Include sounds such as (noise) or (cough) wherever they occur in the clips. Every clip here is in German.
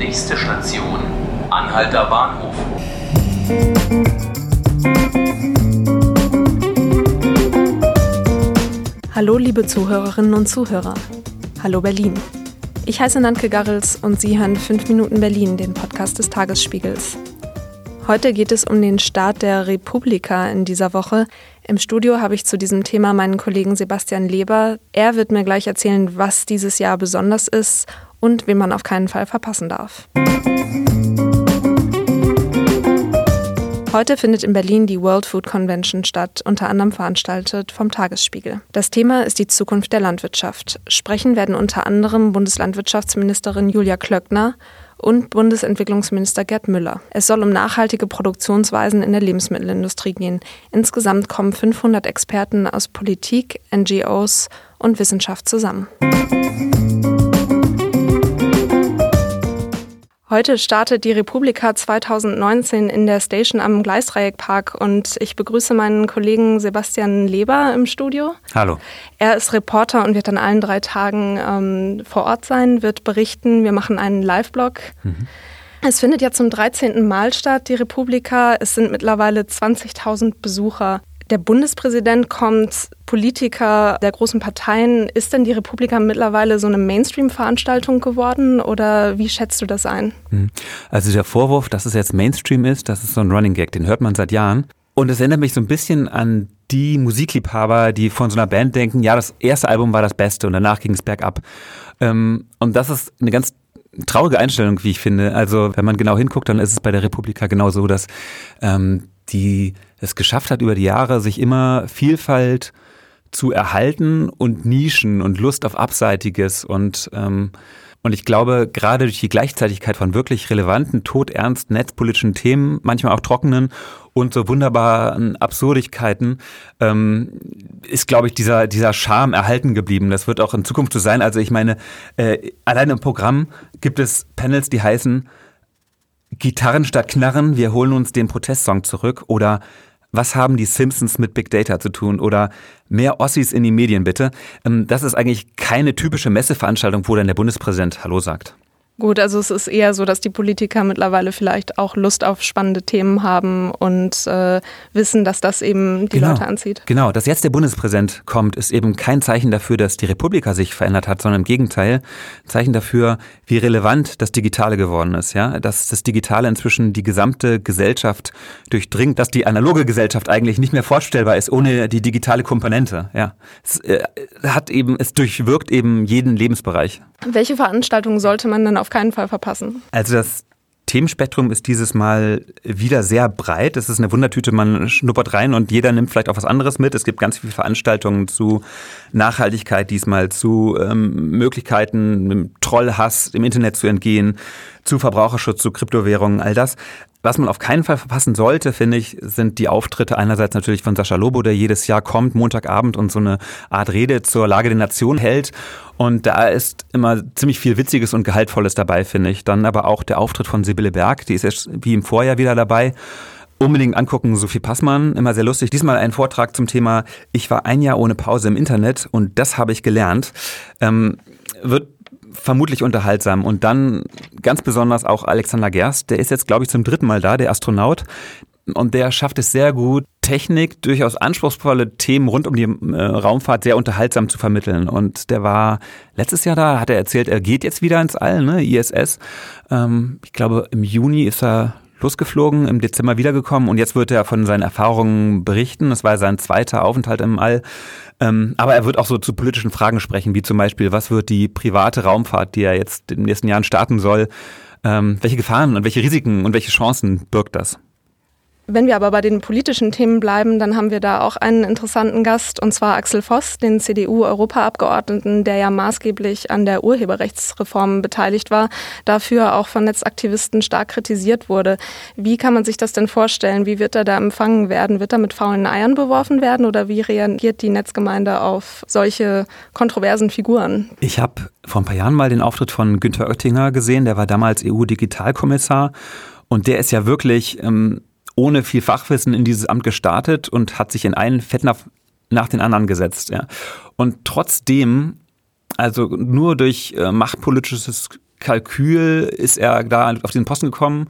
Nächste Station, Anhalter Bahnhof. Hallo liebe Zuhörerinnen und Zuhörer. Hallo Berlin. Ich heiße Nanke Garrels und Sie hören 5 Minuten Berlin, den Podcast des Tagesspiegels. Heute geht es um den Start der Republika in dieser Woche. Im Studio habe ich zu diesem Thema meinen Kollegen Sebastian Leber. Er wird mir gleich erzählen, was dieses Jahr besonders ist und wen man auf keinen Fall verpassen darf. Heute findet in Berlin die World Food Convention statt, unter anderem veranstaltet vom Tagesspiegel. Das Thema ist die Zukunft der Landwirtschaft. Sprechen werden unter anderem Bundeslandwirtschaftsministerin Julia Klöckner und Bundesentwicklungsminister Gerd Müller. Es soll um nachhaltige Produktionsweisen in der Lebensmittelindustrie gehen. Insgesamt kommen 500 Experten aus Politik, NGOs und Wissenschaft zusammen. Heute startet die Republika 2019 in der Station am Gleisdreieckpark und ich begrüße meinen Kollegen Sebastian Leber im Studio. Hallo. Er ist Reporter und wird an allen drei Tagen ähm, vor Ort sein, wird berichten. Wir machen einen Live-Blog. Mhm. Es findet ja zum 13. Mal statt, die Republika. Es sind mittlerweile 20.000 Besucher der Bundespräsident kommt, Politiker der großen Parteien. Ist denn die Republika mittlerweile so eine Mainstream-Veranstaltung geworden oder wie schätzt du das ein? Hm. Also der Vorwurf, dass es jetzt Mainstream ist, das ist so ein Running Gag, den hört man seit Jahren. Und es erinnert mich so ein bisschen an die Musikliebhaber, die von so einer Band denken, ja, das erste Album war das Beste und danach ging es bergab. Ähm, und das ist eine ganz traurige Einstellung, wie ich finde. Also wenn man genau hinguckt, dann ist es bei der Republika genau so, dass ähm, die es geschafft hat, über die Jahre sich immer Vielfalt zu erhalten und Nischen und Lust auf Abseitiges und ähm, und ich glaube, gerade durch die Gleichzeitigkeit von wirklich relevanten, todernst netzpolitischen Themen, manchmal auch trockenen und so wunderbaren Absurdigkeiten, ähm, ist, glaube ich, dieser, dieser Charme erhalten geblieben. Das wird auch in Zukunft so sein. Also ich meine, äh, allein im Programm gibt es Panels, die heißen Gitarren statt Knarren, wir holen uns den Protestsong zurück oder was haben die Simpsons mit Big Data zu tun oder mehr Ossis in die Medien bitte. Ähm, das ist eigentlich keine typische Messeveranstaltung, wo dann der Bundespräsident Hallo sagt. Gut, also es ist eher so, dass die Politiker mittlerweile vielleicht auch Lust auf spannende Themen haben und äh, wissen, dass das eben die genau, Leute anzieht. Genau, dass jetzt der Bundespräsident kommt, ist eben kein Zeichen dafür, dass die Republika sich verändert hat, sondern im Gegenteil, ein Zeichen dafür, wie relevant das Digitale geworden ist, ja, dass das Digitale inzwischen die gesamte Gesellschaft durchdringt, dass die analoge Gesellschaft eigentlich nicht mehr vorstellbar ist ohne die digitale Komponente, ja. Es äh, hat eben, es durchwirkt eben jeden Lebensbereich. Welche Veranstaltungen sollte man dann auf keinen Fall verpassen? Also das Themenspektrum ist dieses Mal wieder sehr breit. Es ist eine Wundertüte, man schnuppert rein und jeder nimmt vielleicht auch was anderes mit. Es gibt ganz viele Veranstaltungen zu Nachhaltigkeit diesmal, zu ähm, Möglichkeiten, dem Trollhass im Internet zu entgehen, zu Verbraucherschutz, zu Kryptowährungen, all das. Was man auf keinen Fall verpassen sollte, finde ich, sind die Auftritte einerseits natürlich von Sascha Lobo, der jedes Jahr kommt, Montagabend und so eine Art Rede zur Lage der Nation hält. Und da ist immer ziemlich viel Witziges und Gehaltvolles dabei, finde ich. Dann aber auch der Auftritt von Sibylle Berg, die ist jetzt wie im Vorjahr wieder dabei. Unbedingt angucken, Sophie Passmann, immer sehr lustig. Diesmal ein Vortrag zum Thema Ich war ein Jahr ohne Pause im Internet und das habe ich gelernt. Ähm, wird vermutlich unterhaltsam. Und dann ganz besonders auch Alexander Gerst, der ist jetzt, glaube ich, zum dritten Mal da, der Astronaut. Und der schafft es sehr gut, Technik, durchaus anspruchsvolle Themen rund um die äh, Raumfahrt sehr unterhaltsam zu vermitteln. Und der war letztes Jahr da, hat er erzählt, er geht jetzt wieder ins All, ne, ISS. Ähm, ich glaube, im Juni ist er losgeflogen, im Dezember wiedergekommen und jetzt wird er von seinen Erfahrungen berichten. Das war sein zweiter Aufenthalt im All. Ähm, aber er wird auch so zu politischen Fragen sprechen, wie zum Beispiel, was wird die private Raumfahrt, die er jetzt in den nächsten Jahren starten soll, ähm, welche Gefahren und welche Risiken und welche Chancen birgt das? Wenn wir aber bei den politischen Themen bleiben, dann haben wir da auch einen interessanten Gast, und zwar Axel Voss, den CDU-Europaabgeordneten, der ja maßgeblich an der Urheberrechtsreform beteiligt war, dafür auch von Netzaktivisten stark kritisiert wurde. Wie kann man sich das denn vorstellen? Wie wird er da empfangen werden? Wird er mit faulen Eiern beworfen werden oder wie reagiert die Netzgemeinde auf solche kontroversen Figuren? Ich habe vor ein paar Jahren mal den Auftritt von Günter Oettinger gesehen, der war damals EU-Digitalkommissar. Und der ist ja wirklich ähm, ohne viel Fachwissen in dieses Amt gestartet und hat sich in einen Fettnapf nach den anderen gesetzt. Ja. Und trotzdem, also nur durch äh, machtpolitisches Kalkül ist er da auf diesen Posten gekommen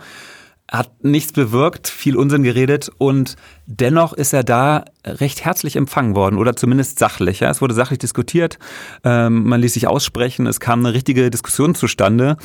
hat nichts bewirkt, viel Unsinn geredet und dennoch ist er da recht herzlich empfangen worden oder zumindest sachlich. Ja. Es wurde sachlich diskutiert, ähm, man ließ sich aussprechen, es kam eine richtige Diskussion zustande,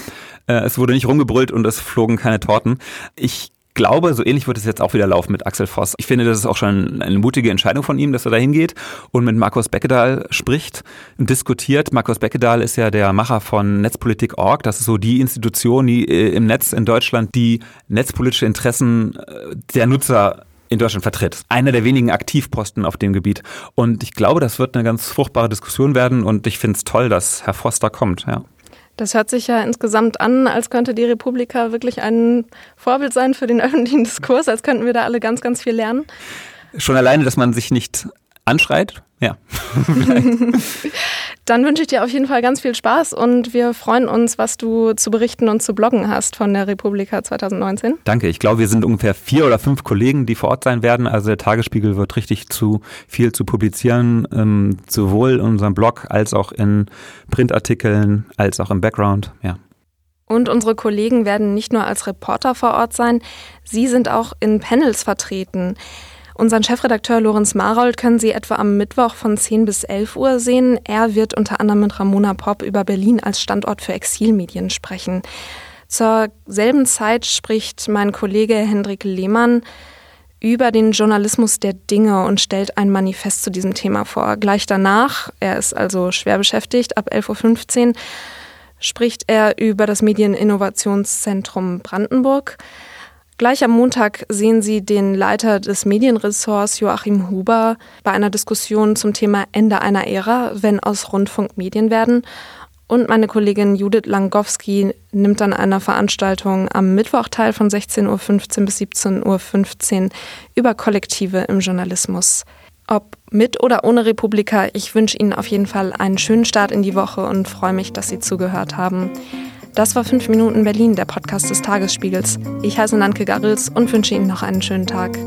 äh, es wurde nicht rumgebrüllt und es flogen keine Torten. Ich glaube, so ähnlich wird es jetzt auch wieder laufen mit Axel Voss. Ich finde, das ist auch schon eine mutige Entscheidung von ihm, dass er da hingeht und mit Markus Beckedahl spricht und diskutiert. Markus Beckedahl ist ja der Macher von Netzpolitik.org. Das ist so die Institution die äh, im Netz in Deutschland, die netzpolitische Interessen äh, der Nutzer in Deutschland vertritt. Einer der wenigen Aktivposten auf dem Gebiet. Und ich glaube, das wird eine ganz fruchtbare Diskussion werden und ich finde es toll, dass Herr Voss da kommt. Ja. Das hört sich ja insgesamt an, als könnte die Republika wirklich ein Vorbild sein für den (laughs) öffentlichen Diskurs, als könnten wir da alle ganz, ganz viel lernen. Schon alleine, dass man sich nicht anschreit, ja. (laughs) Dann wünsche ich dir auf jeden Fall ganz viel Spaß und wir freuen uns, was du zu berichten und zu bloggen hast von der Republika 2019. Danke. Ich glaube, wir sind ungefähr vier oder fünf Kollegen, die vor Ort sein werden. Also der Tagesspiegel wird richtig zu viel zu publizieren, ähm, sowohl in unserem Blog als auch in Printartikeln, als auch im Background. Ja. Und unsere Kollegen werden nicht nur als Reporter vor Ort sein, sie sind auch in Panels vertreten. Unseren Chefredakteur Lorenz Marold können Sie etwa am Mittwoch von 10 bis 11 Uhr sehen. Er wird unter anderem mit Ramona Popp über Berlin als Standort für Exilmedien sprechen. Zur selben Zeit spricht mein Kollege Hendrik Lehmann über den Journalismus der Dinge und stellt ein Manifest zu diesem Thema vor. Gleich danach, er ist also schwer beschäftigt, ab 11.15 Uhr spricht er über das Medieninnovationszentrum Brandenburg. Gleich am Montag sehen Sie den Leiter des Medienressorts Joachim Huber bei einer Diskussion zum Thema Ende einer Ära, wenn aus Rundfunk Medien werden. Und meine Kollegin Judith Langowski nimmt an einer Veranstaltung am Mittwoch teil von 16.15 Uhr bis 17.15 Uhr über Kollektive im Journalismus. Ob mit oder ohne Republika, ich wünsche Ihnen auf jeden Fall einen schönen Start in die Woche und freue mich, dass Sie zugehört haben. Das war 5 Minuten Berlin, der Podcast des Tagesspiegels. Ich heiße Nanke Garrels und wünsche Ihnen noch einen schönen Tag.